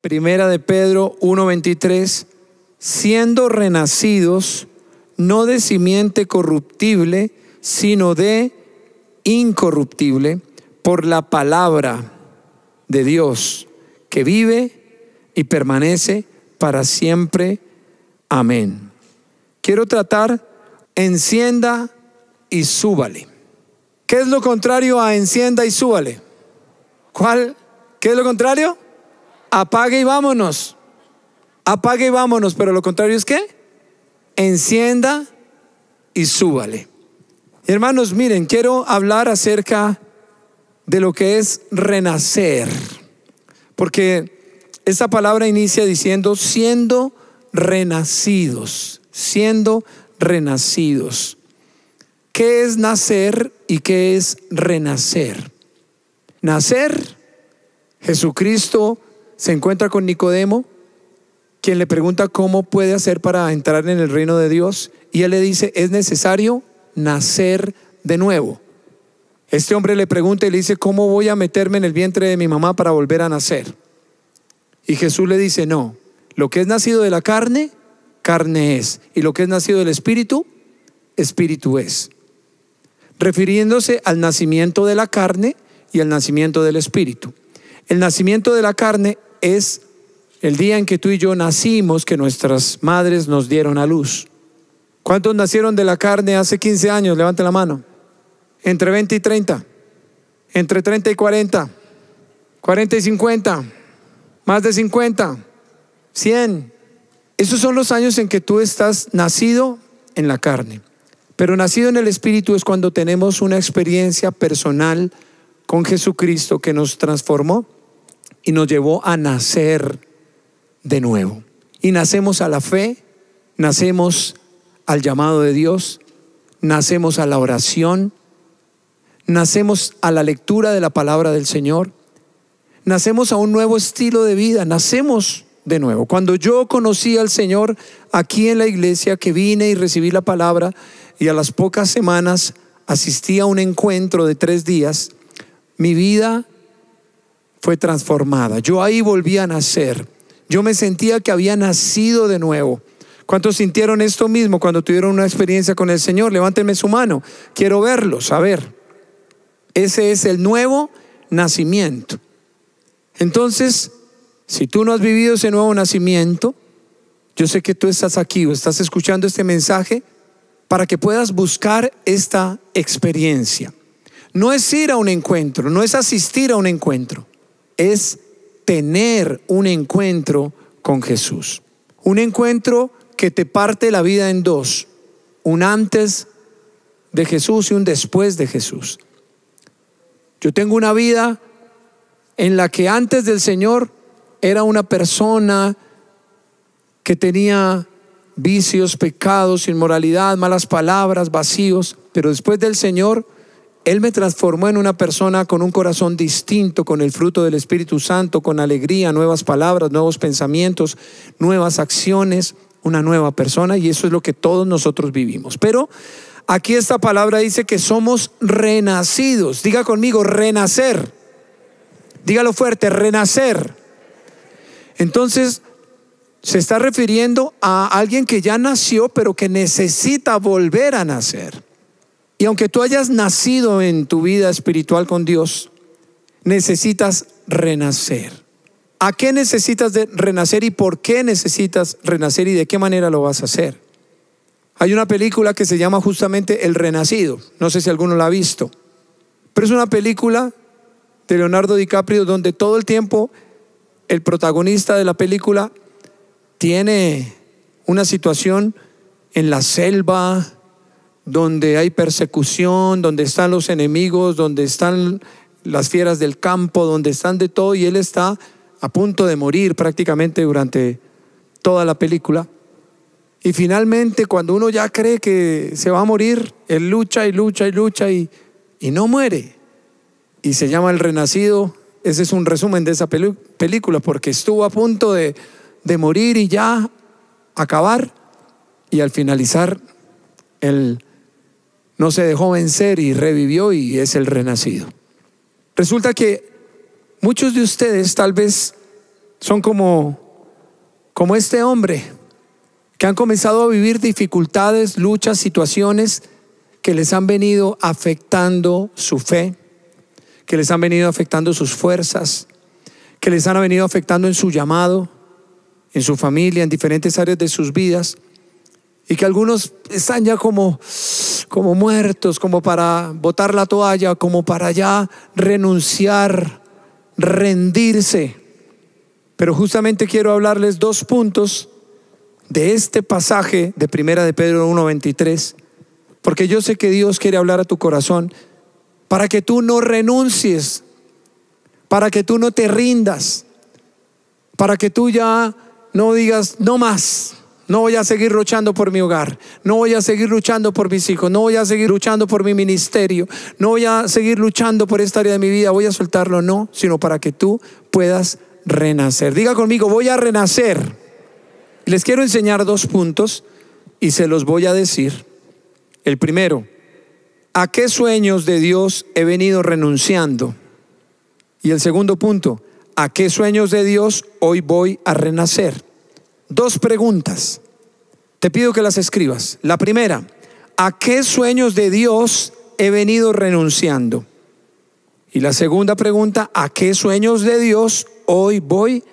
Primera de Pedro 1:23, siendo renacidos no de simiente corruptible, sino de incorruptible, por la palabra de Dios, que vive y permanece para siempre. Amén. Quiero tratar, encienda y súbale. ¿Qué es lo contrario a encienda y súbale? ¿Cuál? ¿Qué es lo contrario? Apague y vámonos. Apague y vámonos, pero lo contrario es qué? Encienda y súbale. Hermanos, miren, quiero hablar acerca de lo que es renacer, porque esa palabra inicia diciendo siendo renacidos, siendo renacidos. ¿Qué es nacer y qué es renacer? Nacer, Jesucristo se encuentra con Nicodemo, quien le pregunta cómo puede hacer para entrar en el reino de Dios, y él le dice, es necesario nacer de nuevo. Este hombre le pregunta y le dice, ¿cómo voy a meterme en el vientre de mi mamá para volver a nacer? Y Jesús le dice, no, lo que es nacido de la carne, carne es, y lo que es nacido del espíritu, espíritu es. Refiriéndose al nacimiento de la carne y al nacimiento del espíritu. El nacimiento de la carne es el día en que tú y yo nacimos, que nuestras madres nos dieron a luz. ¿Cuántos nacieron de la carne hace 15 años? Levante la mano. Entre 20 y 30. Entre 30 y 40. 40 y 50. Más de 50. 100. Esos son los años en que tú estás nacido en la carne. Pero nacido en el Espíritu es cuando tenemos una experiencia personal con Jesucristo que nos transformó y nos llevó a nacer de nuevo. Y nacemos a la fe, nacemos al llamado de Dios, nacemos a la oración, nacemos a la lectura de la palabra del Señor, nacemos a un nuevo estilo de vida, nacemos de nuevo. Cuando yo conocí al Señor aquí en la iglesia, que vine y recibí la palabra y a las pocas semanas asistí a un encuentro de tres días, mi vida fue transformada. Yo ahí volví a nacer. Yo me sentía que había nacido de nuevo. ¿Cuántos sintieron esto mismo cuando tuvieron una experiencia con el Señor? Levántenme su mano. Quiero verlos, a ver. Ese es el nuevo nacimiento. Entonces, si tú no has vivido ese nuevo nacimiento, yo sé que tú estás aquí o estás escuchando este mensaje para que puedas buscar esta experiencia. No es ir a un encuentro, no es asistir a un encuentro, es tener un encuentro con Jesús. Un encuentro que te parte la vida en dos, un antes de Jesús y un después de Jesús. Yo tengo una vida en la que antes del Señor era una persona que tenía vicios, pecados, inmoralidad, malas palabras, vacíos, pero después del Señor, Él me transformó en una persona con un corazón distinto, con el fruto del Espíritu Santo, con alegría, nuevas palabras, nuevos pensamientos, nuevas acciones, una nueva persona y eso es lo que todos nosotros vivimos. Pero aquí esta palabra dice que somos renacidos. Diga conmigo, renacer. Dígalo fuerte, renacer. Entonces, se está refiriendo a alguien que ya nació, pero que necesita volver a nacer. Y aunque tú hayas nacido en tu vida espiritual con Dios, necesitas renacer. ¿A qué necesitas de renacer y por qué necesitas renacer y de qué manera lo vas a hacer? Hay una película que se llama justamente El Renacido. No sé si alguno la ha visto. Pero es una película de Leonardo DiCaprio donde todo el tiempo el protagonista de la película tiene una situación en la selva, donde hay persecución, donde están los enemigos, donde están las fieras del campo, donde están de todo, y él está a punto de morir prácticamente durante toda la película. Y finalmente, cuando uno ya cree que se va a morir, él lucha y lucha y lucha y, y no muere. Y se llama El Renacido. Ese es un resumen de esa película, porque estuvo a punto de, de morir y ya acabar. Y al finalizar, él no se dejó vencer y revivió y es el renacido. Resulta que Muchos de ustedes tal vez son como, como este hombre, que han comenzado a vivir dificultades, luchas, situaciones que les han venido afectando su fe, que les han venido afectando sus fuerzas, que les han venido afectando en su llamado, en su familia, en diferentes áreas de sus vidas, y que algunos están ya como, como muertos, como para botar la toalla, como para ya renunciar, rendirse. Pero justamente quiero hablarles dos puntos de este pasaje de Primera de Pedro 1:23, porque yo sé que Dios quiere hablar a tu corazón para que tú no renuncies, para que tú no te rindas, para que tú ya no digas no más. No voy a seguir luchando por mi hogar. No voy a seguir luchando por mis hijos. No voy a seguir luchando por mi ministerio. No voy a seguir luchando por esta área de mi vida. Voy a soltarlo, no, sino para que tú puedas renacer. Diga conmigo, voy a renacer. Les quiero enseñar dos puntos y se los voy a decir. El primero, ¿a qué sueños de Dios he venido renunciando? Y el segundo punto, ¿a qué sueños de Dios hoy voy a renacer? Dos preguntas. Te pido que las escribas. La primera, ¿a qué sueños de Dios he venido renunciando? Y la segunda pregunta, ¿a qué sueños de Dios hoy voy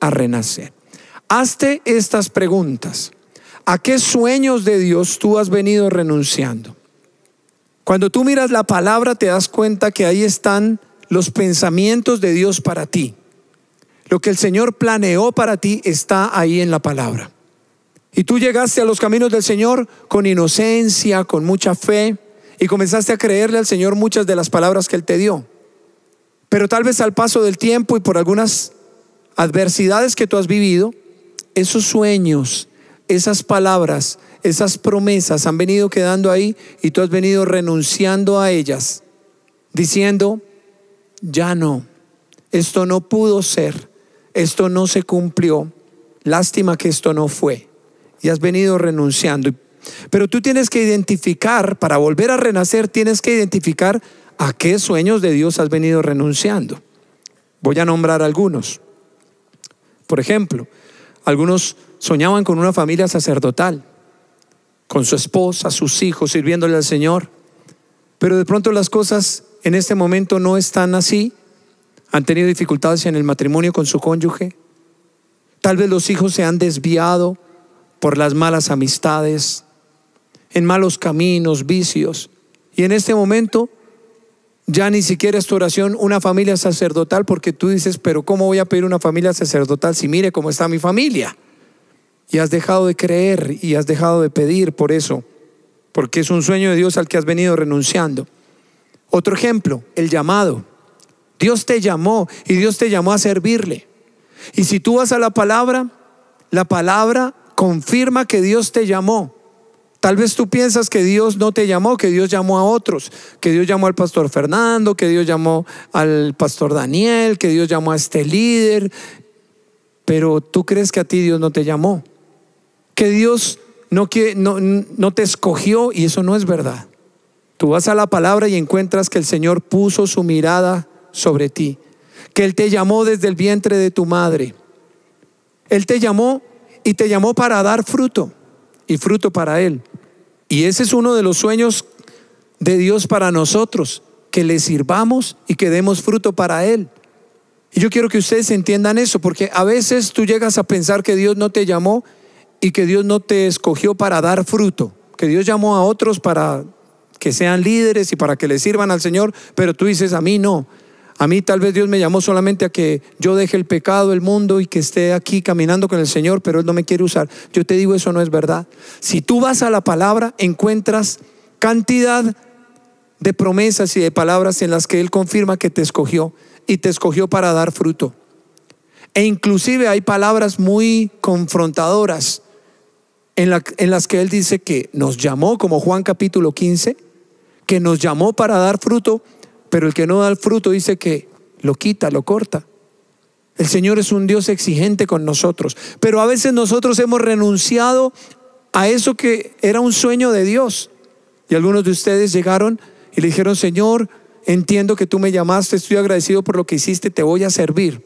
a renacer? Hazte estas preguntas. ¿A qué sueños de Dios tú has venido renunciando? Cuando tú miras la palabra te das cuenta que ahí están los pensamientos de Dios para ti. Lo que el Señor planeó para ti está ahí en la palabra. Y tú llegaste a los caminos del Señor con inocencia, con mucha fe, y comenzaste a creerle al Señor muchas de las palabras que Él te dio. Pero tal vez al paso del tiempo y por algunas adversidades que tú has vivido, esos sueños, esas palabras, esas promesas han venido quedando ahí y tú has venido renunciando a ellas, diciendo, ya no, esto no pudo ser esto no se cumplió, lástima que esto no fue, y has venido renunciando. Pero tú tienes que identificar, para volver a renacer, tienes que identificar a qué sueños de Dios has venido renunciando. Voy a nombrar algunos. Por ejemplo, algunos soñaban con una familia sacerdotal, con su esposa, sus hijos, sirviéndole al Señor. Pero de pronto las cosas en este momento no están así han tenido dificultades en el matrimonio con su cónyuge. Tal vez los hijos se han desviado por las malas amistades, en malos caminos, vicios. Y en este momento ya ni siquiera es tu oración una familia sacerdotal porque tú dices, pero ¿cómo voy a pedir una familia sacerdotal si mire cómo está mi familia? Y has dejado de creer y has dejado de pedir por eso, porque es un sueño de Dios al que has venido renunciando. Otro ejemplo, el llamado. Dios te llamó y Dios te llamó a servirle. Y si tú vas a la palabra, la palabra confirma que Dios te llamó. Tal vez tú piensas que Dios no te llamó, que Dios llamó a otros, que Dios llamó al pastor Fernando, que Dios llamó al pastor Daniel, que Dios llamó a este líder, pero tú crees que a ti Dios no te llamó, que Dios no, no, no te escogió y eso no es verdad. Tú vas a la palabra y encuentras que el Señor puso su mirada sobre ti, que Él te llamó desde el vientre de tu madre. Él te llamó y te llamó para dar fruto y fruto para Él. Y ese es uno de los sueños de Dios para nosotros, que le sirvamos y que demos fruto para Él. Y yo quiero que ustedes entiendan eso, porque a veces tú llegas a pensar que Dios no te llamó y que Dios no te escogió para dar fruto, que Dios llamó a otros para que sean líderes y para que le sirvan al Señor, pero tú dices, a mí no, a mí tal vez Dios me llamó solamente a que yo deje el pecado, el mundo y que esté aquí caminando con el Señor, pero Él no me quiere usar. Yo te digo, eso no es verdad. Si tú vas a la palabra, encuentras cantidad de promesas y de palabras en las que Él confirma que te escogió y te escogió para dar fruto. E inclusive hay palabras muy confrontadoras en, en, las que Él dice que nos llamó, como Juan capítulo 15, que nos llamó para dar fruto pero el que no da el fruto dice que lo quita, lo corta. El Señor es un Dios exigente con nosotros, pero a veces nosotros hemos renunciado a eso que era un sueño de Dios. Y algunos de ustedes llegaron y le dijeron, Señor, entiendo que tú me llamaste, estoy agradecido por lo que hiciste, te voy a servir.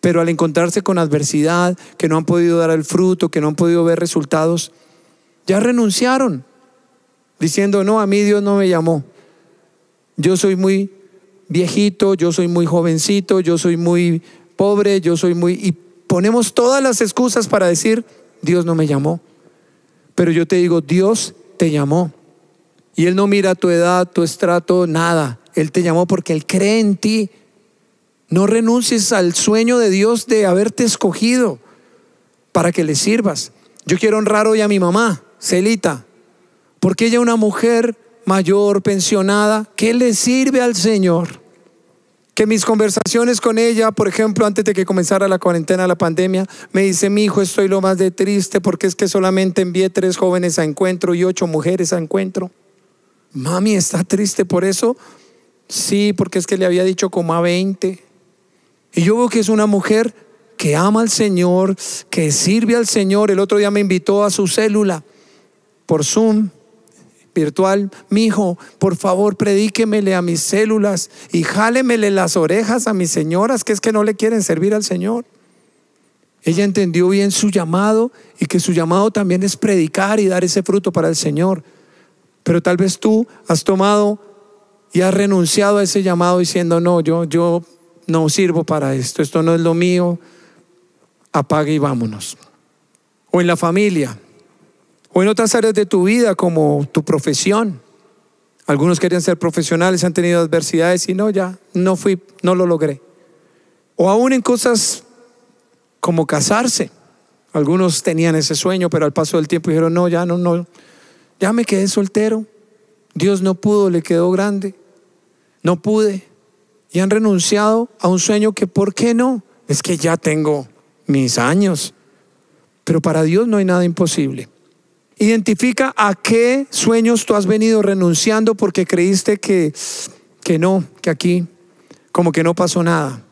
pero al encontrarse con adversidad, que no han podido dar el fruto, que no han podido ver resultados, ya renunciaron, diciendo, no, a mí Dios no me llamó. Yo soy muy viejito, yo soy muy jovencito, yo soy muy pobre, yo soy muy... Y ponemos todas las excusas para decir, Dios no me llamó. Pero yo te digo, Dios te llamó. Y Él no mira tu edad, tu estrato, nada. Él te llamó porque Él cree en ti. No renuncies al sueño de Dios de haberte escogido para que le sirvas. Yo quiero honrar hoy a mi mamá, Celita, porque ella una mujer mayor, pensionada, que le sirve al Señor. Que mis conversaciones con ella, por ejemplo, antes de que comenzara la cuarentena, la pandemia, me dice, mi hijo, estoy lo más de triste porque es que solamente envié tres jóvenes a encuentro y ocho mujeres a encuentro. Mami, ¿está triste por eso? Sí, porque es que le había dicho como a 20. Y yo veo que es una mujer que ama al Señor, que sirve al Señor. El otro día me invitó a su célula por Zoom virtual. Mi hijo, por favor, predíquemele a mis células y jálemele las orejas a mis señoras, que es que no le quieren servir al Señor. Ella entendió bien su llamado y que su llamado también es predicar y dar ese fruto para el Señor. Pero tal vez tú has tomado y has renunciado a ese llamado diciendo, no, yo, yo no sirvo para esto, esto no es lo mío, apague y vámonos. O en la familia, o en otras áreas de tu vida como tu profesión. Algunos querían ser profesionales, han tenido adversidades y no, ya, no fui, no lo logré. O aún en cosas como casarse. Algunos tenían ese sueño, pero al paso del tiempo dijeron, no, ya no, no, ya me quedé soltero. Dios no pudo, le quedó grande. No pude y han renunciado a un sueño que, ¿por qué no? Es que ya tengo mis años. Pero para Dios no hay nada imposible. Identifica a qué sueños tú has venido renunciando porque creíste que, que no, que aquí como que no pasó nada.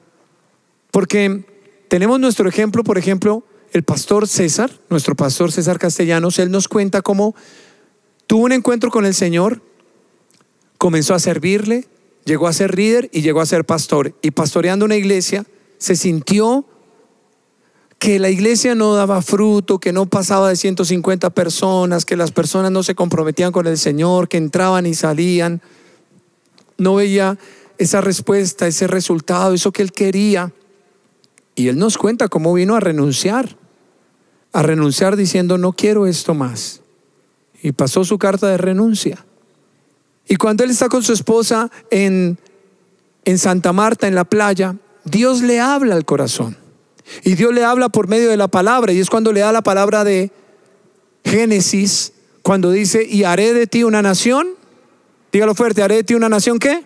Porque tenemos nuestro ejemplo, por ejemplo, el pastor César, nuestro pastor César Castellanos, él nos cuenta cómo tuvo un encuentro con el Señor, comenzó a servirle, llegó a ser líder y llegó a ser pastor. Y pastoreando una iglesia, se sintió que la iglesia no daba fruto, que no pasaba de 150 personas, que las personas no se comprometían con el Señor, que entraban y salían. No veía esa respuesta, ese resultado, eso que él quería. Y él nos cuenta cómo vino a renunciar, a renunciar diciendo, no quiero esto más. Y pasó su carta de renuncia. Y cuando él está con su esposa en, en Santa Marta, en la playa, Dios le habla al corazón. Y Dios le habla por medio de la palabra. Y es cuando le da la palabra de Génesis, cuando dice, y haré de ti una nación. Dígalo fuerte, haré de ti una nación qué?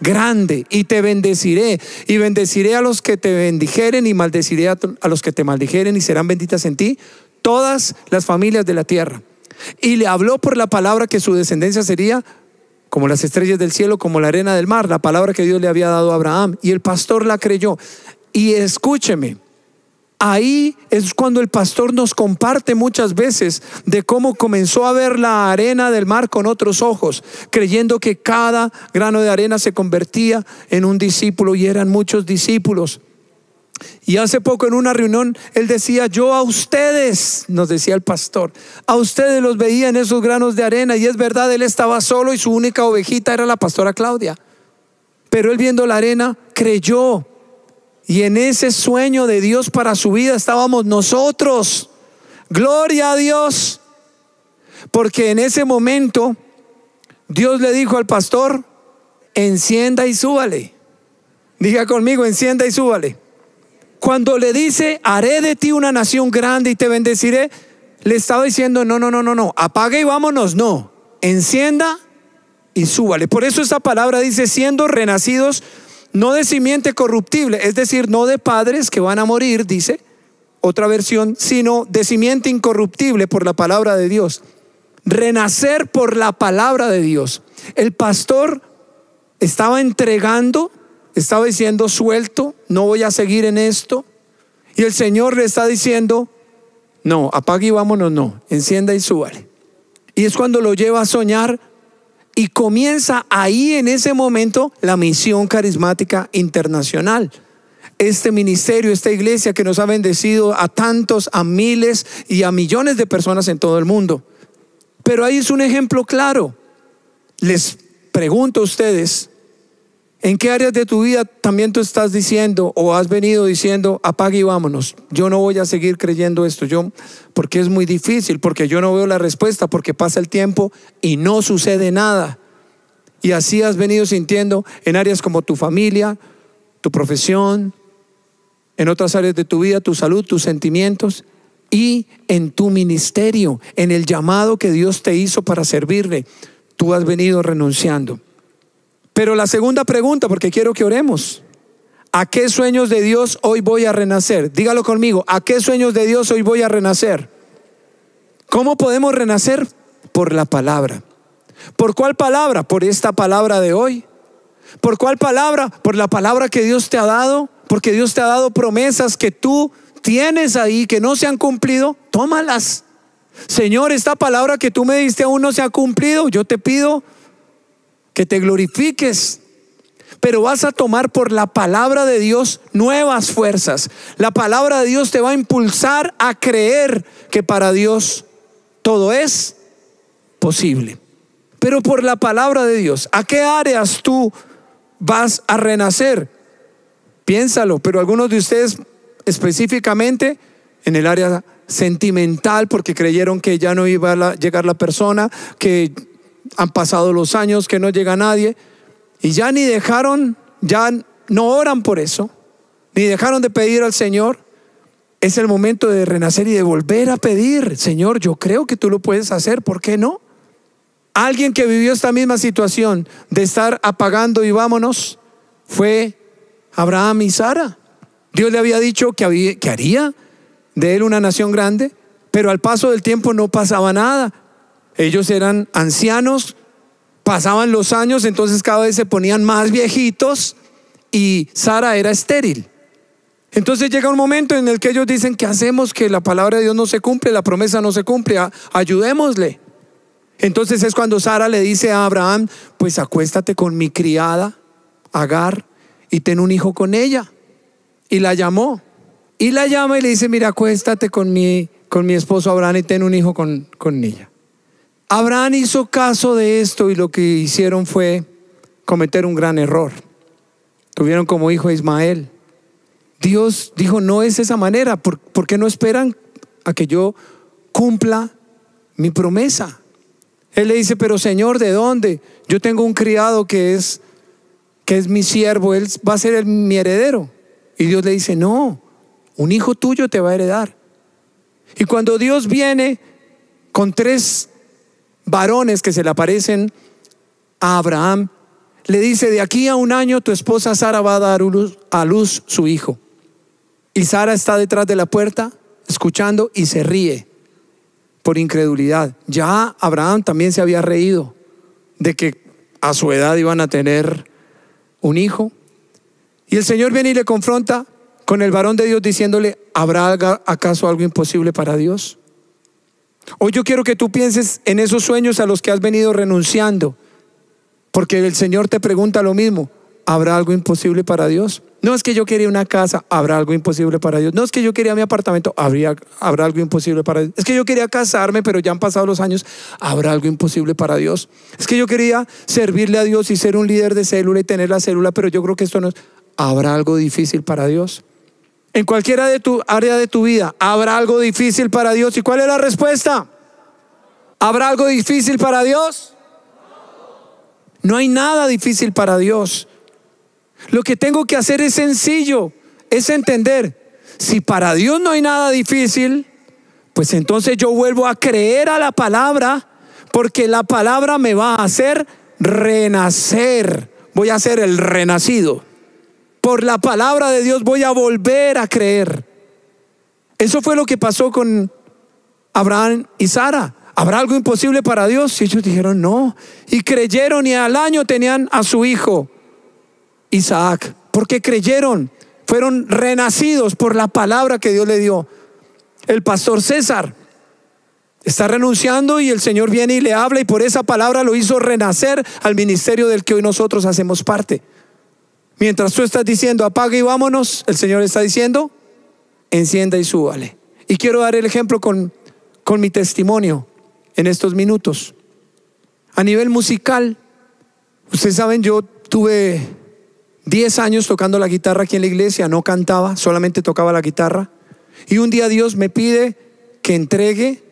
Grande. Y te bendeciré. Y bendeciré a los que te bendijeren y maldeciré a, a los que te maldijeren y serán benditas en ti todas las familias de la tierra. Y le habló por la palabra que su descendencia sería como las estrellas del cielo, como la arena del mar, la palabra que Dios le había dado a Abraham. Y el pastor la creyó. Y escúcheme, ahí es cuando el pastor nos comparte muchas veces de cómo comenzó a ver la arena del mar con otros ojos, creyendo que cada grano de arena se convertía en un discípulo y eran muchos discípulos. Y hace poco en una reunión él decía, yo a ustedes, nos decía el pastor, a ustedes los veía en esos granos de arena. Y es verdad, él estaba solo y su única ovejita era la pastora Claudia. Pero él viendo la arena creyó. Y en ese sueño de Dios para su vida estábamos nosotros. Gloria a Dios. Porque en ese momento Dios le dijo al pastor, encienda y súbale. Diga conmigo, encienda y súbale. Cuando le dice, haré de ti una nación grande y te bendeciré, le estaba diciendo, no, no, no, no, no, apague y vámonos, no, encienda y súbale. Por eso esta palabra dice, siendo renacidos, no de simiente corruptible, es decir, no de padres que van a morir, dice otra versión, sino de simiente incorruptible por la palabra de Dios. Renacer por la palabra de Dios. El pastor estaba entregando estaba diciendo, suelto, no voy a seguir en esto. Y el Señor le está diciendo, no, apague y vámonos, no, encienda y súbale. Y es cuando lo lleva a soñar y comienza ahí en ese momento la misión carismática internacional. este ministerio, esta iglesia que nos ha bendecido a tantos, a miles y a millones de personas en todo el mundo. Pero ahí es un ejemplo claro. Les pregunto a ustedes, ¿en qué áreas de tu vida también tú estás diciendo o has venido diciendo, apague y vámonos? Yo no voy a seguir creyendo esto, yo, porque es muy difícil, porque yo no veo la respuesta, porque pasa el tiempo y no sucede nada. Y así has venido sintiendo en áreas como tu familia, tu profesión, en otras áreas de tu vida, tu salud, tus sentimientos y en tu ministerio, en el llamado que Dios te hizo para servirle. Tú has venido renunciando. Pero la segunda pregunta, porque quiero que oremos. ¿A qué sueños de Dios hoy voy a renacer? Dígalo conmigo. ¿A qué sueños de Dios hoy voy a renacer? ¿Cómo podemos renacer? Por la palabra. ¿Por cuál palabra? Por esta palabra de hoy. ¿Por cuál palabra? Por la palabra que Dios te ha dado. Porque Dios te ha dado promesas que tú tienes ahí que no se han cumplido, tómalas. Señor, esta palabra que tú me diste aún no se ha cumplido. Yo te pido que te glorifiques. Pero vas a tomar por la palabra de Dios nuevas fuerzas. La palabra de Dios te va a impulsar a creer que para Dios todo es posible. Pero por la palabra de Dios, ¿a qué áreas tú vas a renacer? Piénsalo, pero algunos de ustedes específicamente en el área sentimental porque creyeron que ya no iba a llegar la persona, que han pasado los años, que no llega nadie y ya ni dejaron, ya no oran por eso, ni dejaron de pedir al Señor. Es el momento de renacer y de volver a pedir, Señor, yo creo que tú lo puedes hacer, ¿por qué no? Alguien que vivió esta misma situación de estar apagando y vámonos fue Abraham y Sara. Dios le había dicho que, que haría de él una nación grande, pero al paso del tiempo no pasaba nada. Ellos eran ancianos, pasaban los años, entonces cada vez se ponían más viejitos y Sara era estéril. Entonces llega un momento en el que ellos dicen, ¿qué hacemos? Que la palabra de Dios no se cumple, la promesa no se cumple, ayudémosle. Entonces es cuando Sara le dice a Abraham, pues acuéstate con mi criada, Agar, y ten un hijo con ella. Y la llamó. Y la llama y le dice, mira, acuéstate con mi, con mi esposo Abraham y ten un hijo con, con ella. Abraham hizo caso de esto y lo que hicieron fue cometer un gran error. Tuvieron como hijo a Ismael. Dios dijo, no es esa manera, ¿por, ¿por qué no esperan a que yo cumpla mi promesa? Él le dice, pero Señor, ¿de dónde? Yo tengo un criado que es, que es mi siervo, él va a ser mi heredero. Y Dios le dice, no, un hijo tuyo te va a heredar. Y cuando Dios viene con tres varones que se le aparecen a Abraham, le dice, de aquí a un año tu esposa Sara va a dar a luz su hijo. Y Sara está detrás de la puerta, escuchando y se ríe por incredulidad. Ya Abraham también se había reído de que a su edad iban a tener un hijo. Y el Señor viene y le confronta con el varón de Dios diciéndole, ¿habrá acaso algo imposible para Dios? Hoy yo quiero que tú pienses en esos sueños a los que has venido renunciando, porque el Señor te pregunta lo mismo, ¿habrá algo imposible para Dios? No es que yo quería una casa, habrá algo imposible para Dios. No es que yo quería mi apartamento, habría, habrá algo imposible para Dios. Es que yo quería casarme, pero ya han pasado los años, habrá algo imposible para Dios. Es que yo quería servirle a Dios y ser un líder de célula y tener la célula, pero yo creo que esto no es. ¿Habrá algo difícil para Dios? En cualquiera de tu área de tu vida, ¿habrá algo difícil para Dios? ¿Y cuál es la respuesta? ¿Habrá algo difícil para Dios? No hay nada difícil para Dios. Lo que tengo que hacer es sencillo, es entender, si para Dios no hay nada difícil, pues entonces yo vuelvo a creer a la palabra, porque la palabra me va a hacer renacer. Voy a ser el renacido por la palabra de Dios voy a volver a creer. Eso fue lo que pasó con Abraham y Sara. ¿Habrá algo imposible para Dios? Y ellos dijeron no. Y creyeron y al año tenían a su hijo, Isaac. Porque creyeron. Fueron renacidos por la palabra que Dios le dio. El pastor César está renunciando y el Señor viene y le habla y por esa palabra lo hizo renacer al ministerio del que hoy nosotros hacemos parte. Mientras tú estás diciendo apague y vámonos, el Señor está diciendo encienda y súbale. Y quiero dar el ejemplo con, con mi testimonio en estos minutos. A nivel musical, ustedes saben, yo tuve 10 años tocando la guitarra aquí en la iglesia, no cantaba, solamente tocaba la guitarra. Y un día Dios me pide que entregue,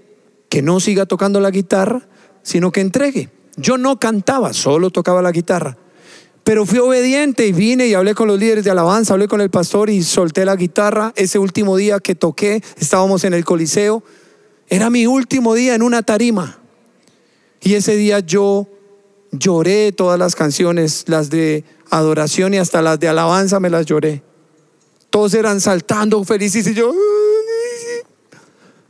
que no siga tocando la guitarra, sino que entregue. Yo no cantaba, solo tocaba la guitarra. Pero fui obediente y vine y hablé con los líderes de alabanza, hablé con el pastor y solté la guitarra. Ese último día que toqué, estábamos en el Coliseo, era mi último día en una tarima. Y ese día yo lloré todas las canciones, las de adoración y hasta las de alabanza me las lloré. Todos eran saltando felices y yo,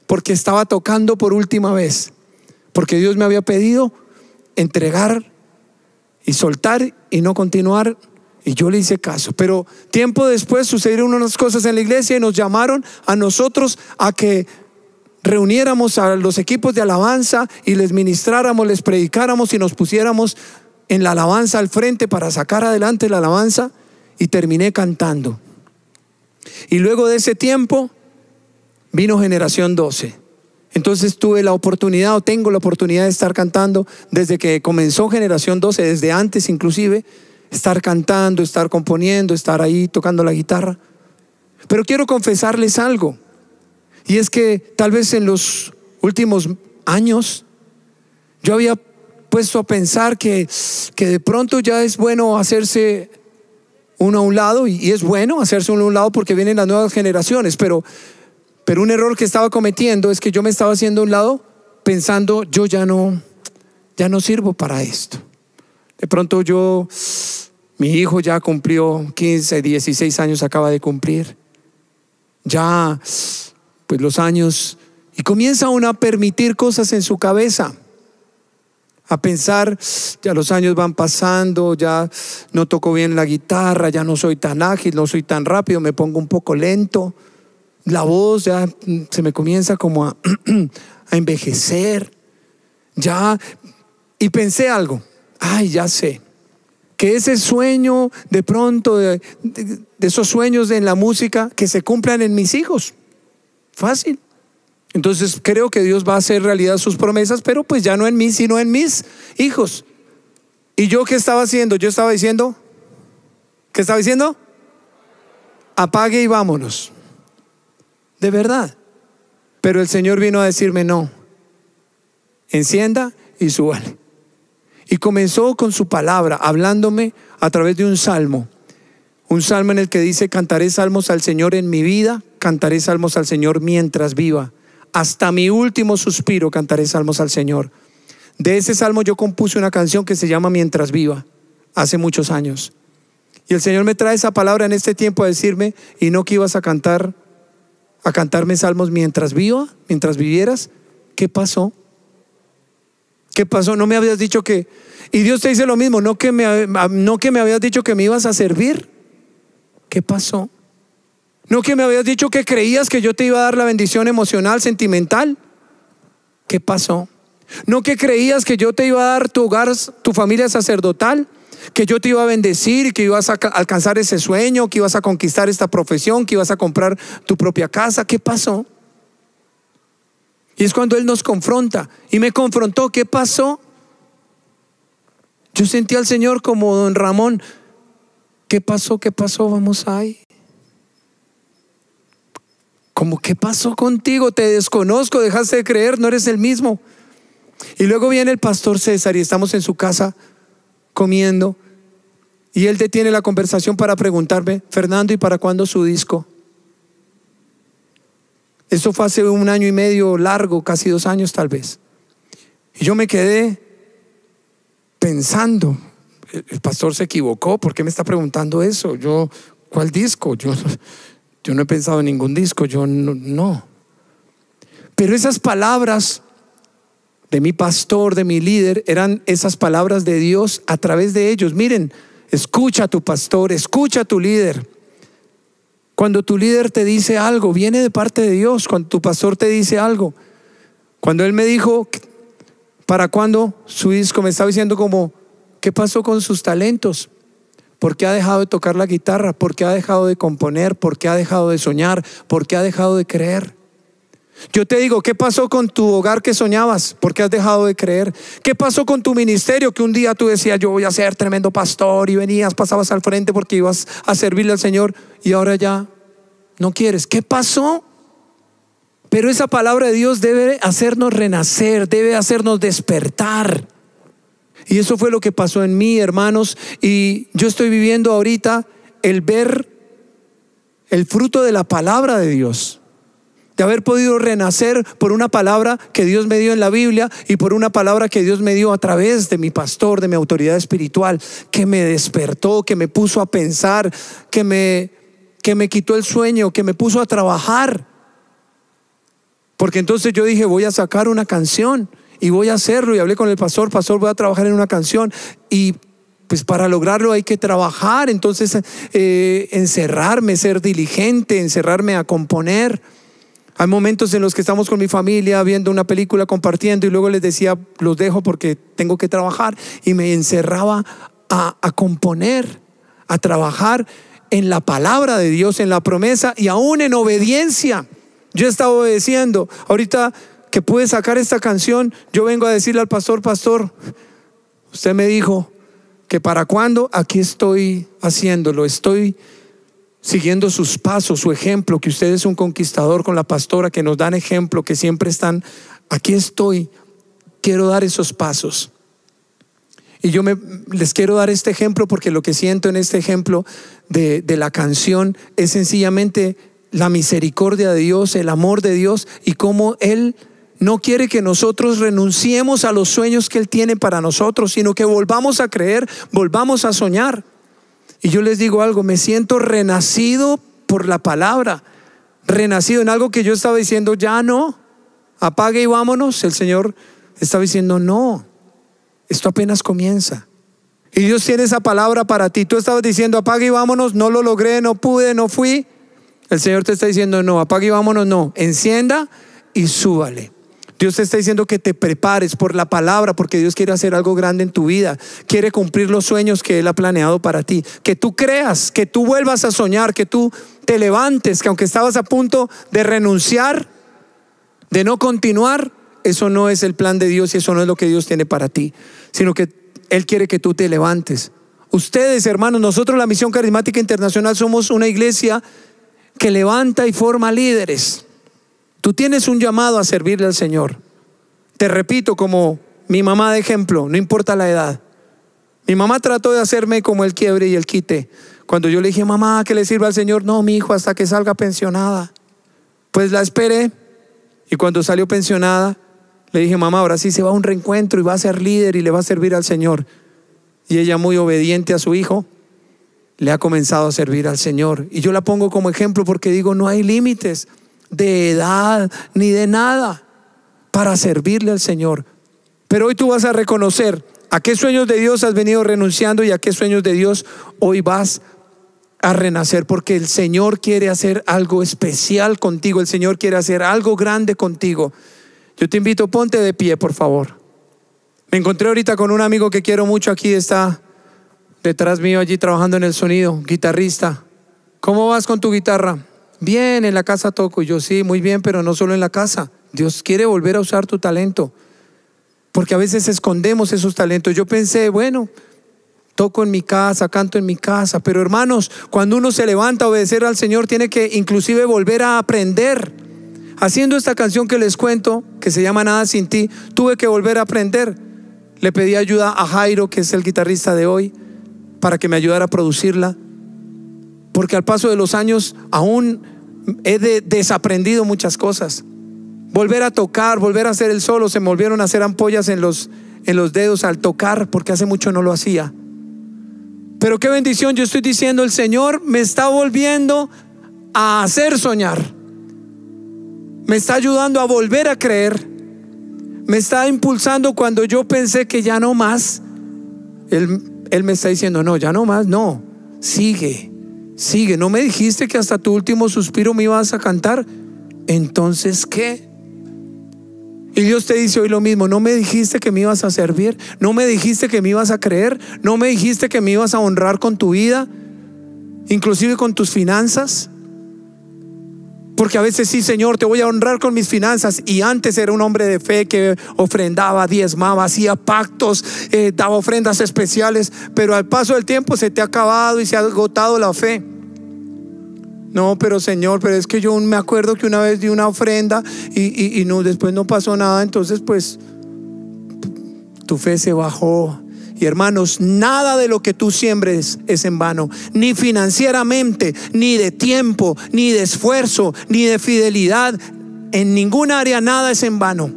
porque estaba tocando por última vez, porque Dios me había pedido entregar y soltar y no continuar. Y yo le hice caso. Pero tiempo después sucedieron unas cosas en la iglesia y nos llamaron a nosotros a que reuniéramos a los equipos de alabanza y les ministráramos, les predicáramos y nos pusiéramos en la alabanza al frente para sacar adelante la alabanza y terminé cantando. Y luego de ese tiempo vino generación 12. Entonces tuve la oportunidad o tengo la oportunidad de estar cantando desde que comenzó generación 12, desde antes inclusive, estar cantando, estar componiendo, estar ahí tocando la guitarra. Pero quiero confesarles algo, y es que tal vez en los últimos años yo había puesto a pensar que, que de pronto ya es bueno hacerse uno a un lado, y, es bueno hacerse uno a un lado porque vienen las nuevas generaciones, pero pero un error que estaba cometiendo es que yo me estaba haciendo a un lado pensando, yo ya no, ya no sirvo para esto. De pronto yo, mi hijo ya cumplió 15, 16 años, acaba de cumplir. Ya, pues los años, y comienza uno a permitir cosas en su cabeza a pensar, ya los años van pasando, ya no toco bien la guitarra, ya no soy tan ágil, no soy tan rápido, me pongo un poco lento la voz ya se me comienza como a, envejecer. Ya, y pensé algo, ay, ya sé, que ese sueño de pronto, de, esos sueños en la música, que se cumplan en mis hijos. Fácil. Entonces creo que Dios va a hacer realidad sus promesas, pero pues ya no en mí, sino en mis hijos. ¿Y yo qué estaba haciendo? Yo estaba diciendo, ¿qué estaba diciendo? Apague y vámonos de verdad. Pero el Señor vino a decirme, no, encienda y súbale. Y comenzó con su palabra, hablándome a través de un salmo. Un salmo en el que dice, cantaré salmos al Señor en mi vida, cantaré salmos al Señor mientras viva. Hasta mi último suspiro cantaré salmos al Señor. De ese salmo yo compuse una canción que se llama Mientras viva, hace muchos años. Y el Señor me trae esa palabra en este tiempo a decirme, y no que ibas a cantar a cantarme salmos mientras viva, mientras vivieras. ¿Qué pasó? ¿Qué pasó? No me habías dicho que... Y Dios te dice lo mismo, no que me, no que me habías dicho que me ibas a servir. ¿Qué pasó? No que me habías dicho que creías que yo te iba a dar la bendición emocional, sentimental. ¿Qué pasó? No que creías que yo te iba a dar tu hogar, tu familia sacerdotal que yo te iba a bendecir, que ibas a alcanzar ese sueño, que ibas a conquistar esta profesión, que ibas a comprar tu propia casa. ¿Qué pasó? Y es cuando Él nos confronta. Y me confrontó, ¿qué pasó? Yo sentí al Señor como don Ramón. ¿Qué pasó? ¿Qué pasó? Vamos ahí. Como, ¿qué pasó contigo? Te desconozco, dejaste de creer, no eres el mismo. Y luego viene el pastor César y estamos en su casa comiendo y él detiene la conversación para preguntarme, Fernando, ¿y para cuándo su disco? Eso fue hace un año y medio largo, casi dos años tal vez. Y yo me quedé pensando, el pastor se equivocó, ¿por qué me está preguntando eso? Yo, ¿cuál disco? Yo, yo no he pensado en ningún disco, yo no. Pero esas palabras de mi pastor, de mi líder, eran esas palabras de Dios a través de ellos. Miren, escucha a tu pastor, escucha a tu líder. Cuando tu líder te dice algo, viene de parte de Dios. Cuando tu pastor te dice algo. Cuando él me dijo, ¿para cuándo su disco? Me estaba diciendo como, ¿qué pasó con sus talentos? ¿Por qué ha dejado de tocar la guitarra? ¿Por qué ha dejado de componer? ¿Por qué ha dejado de soñar? ¿Por qué ha dejado de creer? Yo te digo, ¿qué pasó con tu hogar que soñabas? ¿Por qué has dejado de creer? ¿Qué pasó con tu ministerio que un día tú decías, yo voy a ser tremendo pastor y venías, pasabas al frente porque ibas a servirle al Señor y ahora ya no quieres? ¿Qué pasó? Pero esa palabra de Dios debe hacernos renacer, debe hacernos despertar. Y eso fue lo que pasó en mí, hermanos. Y yo estoy viviendo ahorita el ver el fruto de la palabra de Dios. De haber podido renacer por una palabra que Dios me dio en la Biblia y por una palabra que Dios me dio a través de mi pastor, de mi autoridad espiritual, que me despertó, que me puso a pensar, que me, que me quitó el sueño, que me puso a trabajar. Porque entonces yo dije, voy a sacar una canción y voy a hacerlo. Y hablé con el pastor, pastor, voy a trabajar en una canción. Y pues para lograrlo hay que trabajar. Entonces, eh, encerrarme, ser diligente, encerrarme a componer. Hay momentos en los que estamos con mi familia viendo una película, compartiendo y luego les decía, los dejo porque tengo que trabajar y me encerraba a, a componer, a trabajar en la palabra de Dios, en la promesa y aún en obediencia. Yo estaba obedeciendo. Ahorita que pude sacar esta canción, yo vengo a decirle al pastor, pastor, usted me dijo que para cuándo, aquí estoy haciéndolo, estoy siguiendo sus pasos, su ejemplo, que usted es un conquistador con la pastora, que nos dan ejemplo, que siempre están, aquí estoy, quiero dar esos pasos. Y yo me, les quiero dar este ejemplo porque lo que siento en este ejemplo de, de la canción es sencillamente la misericordia de Dios, el amor de Dios y cómo Él no quiere que nosotros renunciemos a los sueños que Él tiene para nosotros, sino que volvamos a creer, volvamos a soñar. Y yo les digo algo, me siento renacido por la palabra, renacido en algo que yo estaba diciendo, ya no, apague y vámonos. El Señor estaba diciendo, no, esto apenas comienza. Y Dios tiene esa palabra para ti. Tú estabas diciendo, apague y vámonos, no lo logré, no pude, no fui. El Señor te está diciendo, no, apague y vámonos, no, encienda y súbale. Dios te está diciendo que te prepares por la palabra, porque Dios quiere hacer algo grande en tu vida, quiere cumplir los sueños que Él ha planeado para ti, que tú creas, que tú vuelvas a soñar, que tú te levantes, que aunque estabas a punto de renunciar, de no continuar, eso no es el plan de Dios y eso no es lo que Dios tiene para ti, sino que Él quiere que tú te levantes. Ustedes, hermanos, nosotros la Misión Carismática Internacional somos una iglesia que levanta y forma líderes. Tú tienes un llamado a servirle al Señor. Te repito como mi mamá de ejemplo, no importa la edad. Mi mamá trató de hacerme como el quiebre y el quite. Cuando yo le dije, mamá, que le sirva al Señor, no, mi hijo, hasta que salga pensionada. Pues la esperé y cuando salió pensionada, le dije, mamá, ahora sí se va a un reencuentro y va a ser líder y le va a servir al Señor. Y ella, muy obediente a su hijo, le ha comenzado a servir al Señor. Y yo la pongo como ejemplo porque digo, no hay límites de edad ni de nada para servirle al Señor. Pero hoy tú vas a reconocer a qué sueños de Dios has venido renunciando y a qué sueños de Dios hoy vas a renacer porque el Señor quiere hacer algo especial contigo, el Señor quiere hacer algo grande contigo. Yo te invito, ponte de pie, por favor. Me encontré ahorita con un amigo que quiero mucho aquí, está detrás mío allí trabajando en el sonido, guitarrista. ¿Cómo vas con tu guitarra? Bien, en la casa toco. Y yo sí, muy bien, pero no solo en la casa. Dios quiere volver a usar tu talento. Porque a veces escondemos esos talentos. Yo pensé, bueno, toco en mi casa, canto en mi casa. Pero hermanos, cuando uno se levanta a obedecer al Señor, tiene que inclusive volver a aprender. Haciendo esta canción que les cuento, que se llama Nada sin ti, tuve que volver a aprender. Le pedí ayuda a Jairo, que es el guitarrista de hoy para que me ayudara a producirla, porque al paso de los años aún he desaprendido muchas cosas. Volver a tocar, volver a hacer el solo, se me volvieron a hacer ampollas en los, en los dedos al tocar, porque hace mucho no lo hacía. Pero qué bendición, yo estoy diciendo, el Señor me está volviendo a hacer soñar. Me está ayudando a volver a creer. Me está impulsando cuando yo pensé que ya no más. Él él me está diciendo, no, ya no más, no, sigue, sigue. ¿No me dijiste que hasta tu último suspiro me ibas a cantar? Entonces, ¿qué? Y Dios te dice hoy lo mismo, no me dijiste que me ibas a servir, no me dijiste que me ibas a creer, no me dijiste que me ibas a honrar con tu vida, inclusive con tus finanzas. Porque a veces sí, Señor, te voy a honrar con mis finanzas. Y antes era un hombre de fe que ofrendaba, diezmaba, hacía pactos, eh, daba ofrendas especiales. Pero al paso del tiempo se te ha acabado y se ha agotado la fe. No, pero Señor, pero es que yo me acuerdo que una vez di una ofrenda y, y no, después no pasó nada. Entonces, pues, tu fe se bajó. Y hermanos, nada de lo que tú siembres es en vano, ni financieramente, ni de tiempo, ni de esfuerzo, ni de fidelidad. En ningún área nada es en vano.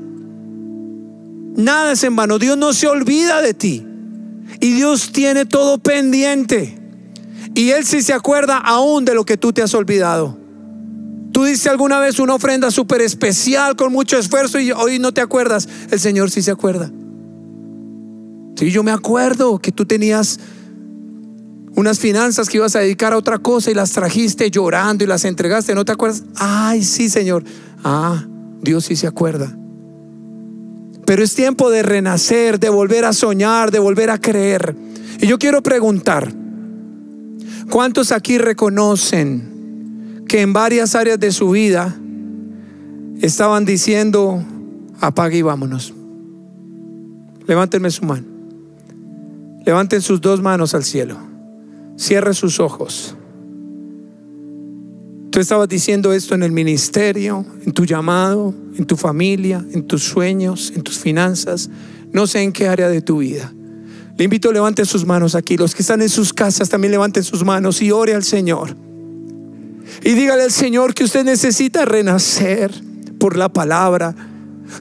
Nada es en vano. Dios no se olvida de ti. Y Dios tiene todo pendiente. Y Él sí se acuerda aún de lo que tú te has olvidado. Tú diste alguna vez una ofrenda súper especial con mucho esfuerzo y hoy no te acuerdas. El Señor sí se acuerda. Sí, yo me acuerdo que tú tenías unas finanzas que ibas a dedicar a otra cosa y las trajiste llorando y las entregaste, ¿no te acuerdas? Ay, sí, Señor. Ah, Dios sí se acuerda. Pero es tiempo de renacer, de volver a soñar, de volver a creer. Y yo quiero preguntar, ¿cuántos aquí reconocen que en varias áreas de su vida estaban diciendo, apague y vámonos? Levántenme su mano. Levanten sus dos manos al cielo. Cierre sus ojos. Tú estabas diciendo esto en el ministerio, en tu llamado, en tu familia, en tus sueños, en tus finanzas, no sé en qué área de tu vida. Le invito a levanten sus manos aquí. Los que están en sus casas también levanten sus manos y ore al Señor. Y dígale al Señor que usted necesita renacer por la palabra,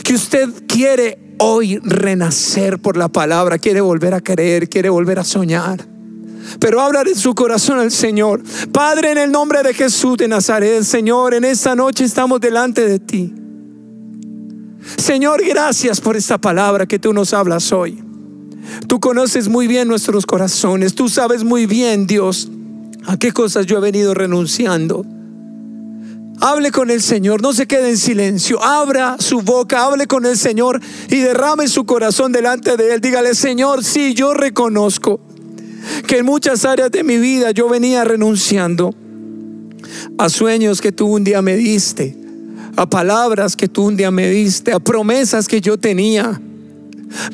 que usted quiere hoy renacer por la palabra, quiere volver a creer, quiere volver a soñar. Pero habla en su corazón al Señor. Padre, en el nombre de Jesús de Nazaret, Señor, en esta noche estamos delante de ti. Señor, gracias por esta palabra que tú nos hablas hoy. Tú conoces muy bien nuestros corazones. Tú sabes muy bien, Dios, a qué cosas yo he venido renunciando. Hable con el Señor, no se quede en silencio. Abra su boca, hable con el Señor y derrame su corazón delante de Él. Dígale, Señor, sí, yo reconozco que en muchas áreas de mi vida yo venía renunciando a sueños que tú un día me diste, a palabras que tú un día me diste, a promesas que yo tenía.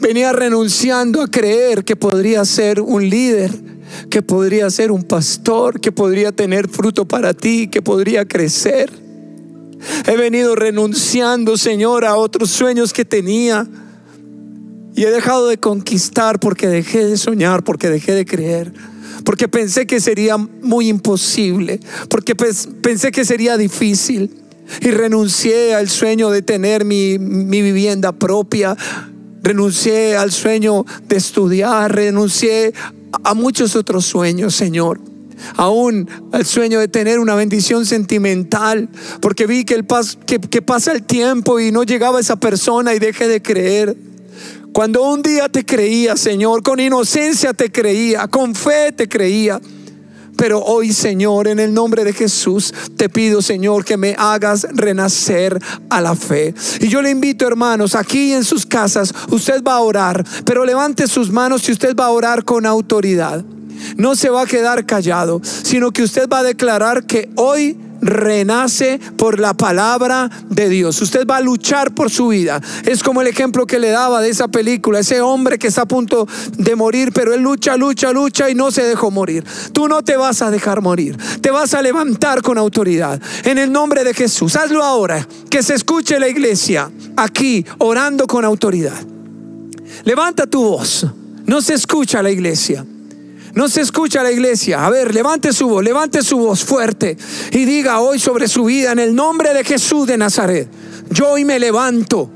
Venía renunciando a creer que podría ser un líder que podría ser un pastor, que podría tener fruto para ti, que podría crecer. He venido renunciando, Señor, a otros sueños que tenía. Y he dejado de conquistar porque dejé de soñar, porque dejé de creer, porque pensé que sería muy imposible, porque pensé que sería difícil. Y renuncié al sueño de tener mi, mi vivienda propia, renuncié al sueño de estudiar, renuncié a muchos otros sueños, Señor. Aún al sueño de tener una bendición sentimental, porque vi que, el que, que pasa el tiempo y no llegaba esa persona y dejé de creer. Cuando un día te creía, Señor, con inocencia te creía, con fe te creía. Pero hoy, Señor, en el nombre de Jesús, te pido, Señor, que me hagas renacer a la fe. Y yo le invito, hermanos, aquí en sus casas, usted va a orar, pero levante sus manos y usted va a orar con autoridad. No se va a quedar callado, sino que usted va a declarar que hoy renace por la palabra de Dios. Usted va a luchar por su vida. Es como el ejemplo que le daba de esa película, ese hombre que está a punto de morir, pero él lucha, lucha, lucha y no se dejó morir. Tú no te vas a dejar morir. Te vas a levantar con autoridad. En el nombre de Jesús. Hazlo ahora. Que se escuche la iglesia aquí orando con autoridad. Levanta tu voz. No se escucha la iglesia. No se escucha la iglesia. A ver, levante su voz, levante su voz fuerte y diga hoy sobre su vida en el nombre de Jesús de Nazaret. Yo hoy me levanto.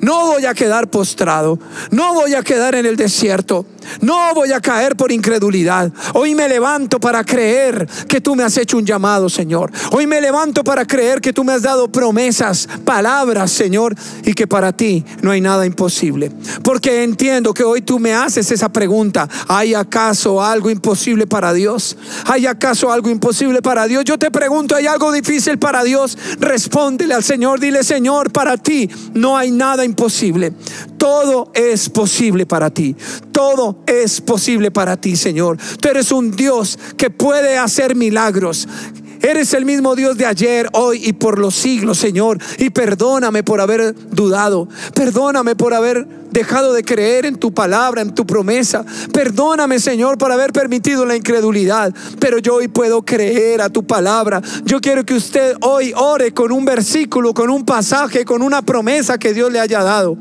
No voy a quedar postrado. No voy a quedar en el desierto. No voy a caer por incredulidad. Hoy me levanto para creer que tú me has hecho un llamado, Señor. Hoy me levanto para creer que tú me has dado promesas, palabras, Señor, y que para ti no hay nada imposible. Porque entiendo que hoy tú me haces esa pregunta. ¿Hay acaso algo imposible para Dios? ¿Hay acaso algo imposible para Dios? Yo te pregunto, ¿hay algo difícil para Dios? Respóndele al Señor. Dile, Señor, para ti no hay nada imposible. Todo es posible para ti. Es posible para ti, Señor. Tú eres un Dios que puede hacer milagros. Eres el mismo Dios de ayer, hoy y por los siglos, Señor. Y perdóname por haber dudado. Perdóname por haber dejado de creer en tu palabra, en tu promesa. Perdóname, Señor, por haber permitido la incredulidad. Pero yo hoy puedo creer a tu palabra. Yo quiero que usted hoy ore con un versículo, con un pasaje, con una promesa que Dios le haya dado.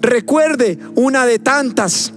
Recuerde una de tantas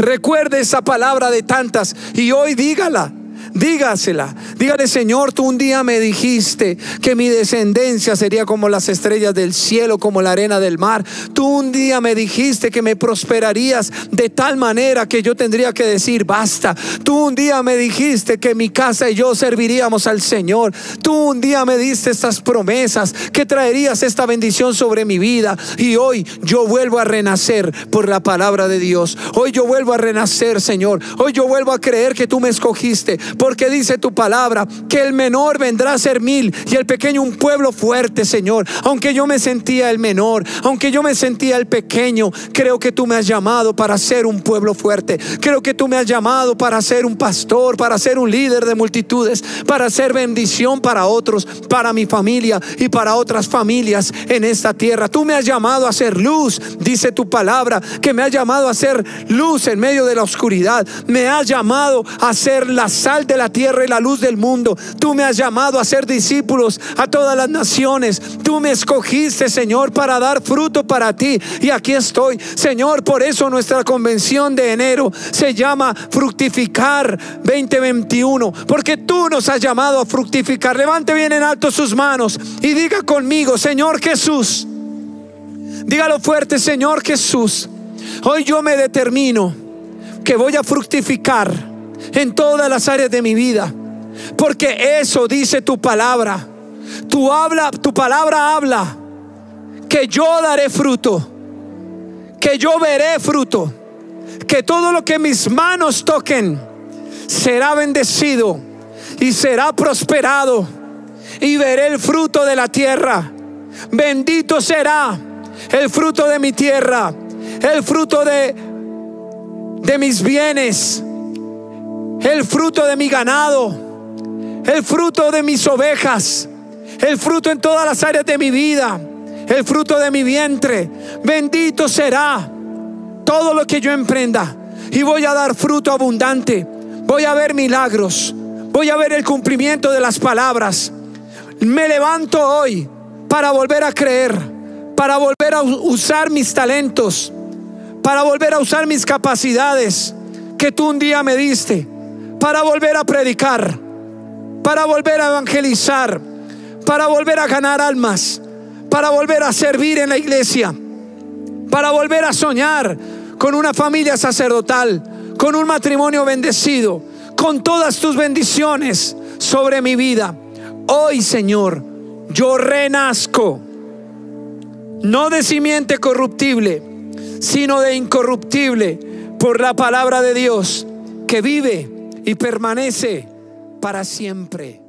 Recuerde esa palabra de tantas y hoy dígala. Dígasela. Dígale, Señor, tú un día me dijiste que mi descendencia sería como las estrellas del cielo, como la arena del mar. Tú un día me dijiste que me prosperarías de tal manera que yo tendría que decir, basta. Tú un día me dijiste que mi casa y yo serviríamos al Señor. Tú un día me diste estas promesas, que traerías esta bendición sobre mi vida. Y hoy yo vuelvo a renacer por la palabra de Dios. Hoy yo vuelvo a renacer, Señor. Hoy yo vuelvo a creer que tú me escogiste porque dice tu palabra que el menor vendrá a ser mil y el pequeño un pueblo fuerte, Señor. Aunque yo me sentía el menor, aunque yo me sentía el pequeño, creo que tú me has llamado para ser un pueblo fuerte. Creo que tú me has llamado para ser un pastor, para ser un líder de multitudes, para ser bendición para otros, para mi familia y para otras familias en esta tierra. Tú me has llamado a ser luz, dice tu palabra, que me has llamado a ser luz en medio de la oscuridad. Me has llamado a ser la sal de la tierra y la luz del mundo. Tú me has llamado a ser discípulos a todas las naciones. Tú me escogiste, Señor, para dar fruto para ti. Y aquí estoy, Señor. Por eso nuestra convención de enero se llama Fructificar 2021. Porque tú nos has llamado a fructificar. Levante bien en alto sus manos y diga conmigo, Señor Jesús. Dígalo fuerte, Señor Jesús. Hoy yo me determino que voy a fructificar en todas las áreas de mi vida. Porque eso dice tu palabra. Tu habla, tu palabra habla que yo daré fruto, que yo veré fruto, que todo lo que mis manos toquen será bendecido y será prosperado y veré el fruto de la tierra. Bendito será el fruto de mi tierra, el fruto de de mis bienes, el fruto de mi ganado, el fruto de mis ovejas, el fruto en todas las áreas de mi vida, el fruto de mi vientre. Bendito será todo lo que yo emprenda y voy a dar fruto abundante. Voy a ver milagros, voy a ver el cumplimiento de las palabras. Me levanto hoy para volver a creer, para volver a usar mis talentos, para volver a usar mis capacidades que tú un día me diste para volver a predicar, para volver a evangelizar, para volver a ganar almas, para volver a servir en la iglesia, para volver a soñar con una familia sacerdotal, con un matrimonio bendecido, con todas tus bendiciones sobre mi vida. Hoy, Señor, yo renazco, no de simiente corruptible, sino de incorruptible, por la palabra de Dios que vive y permanece para siempre.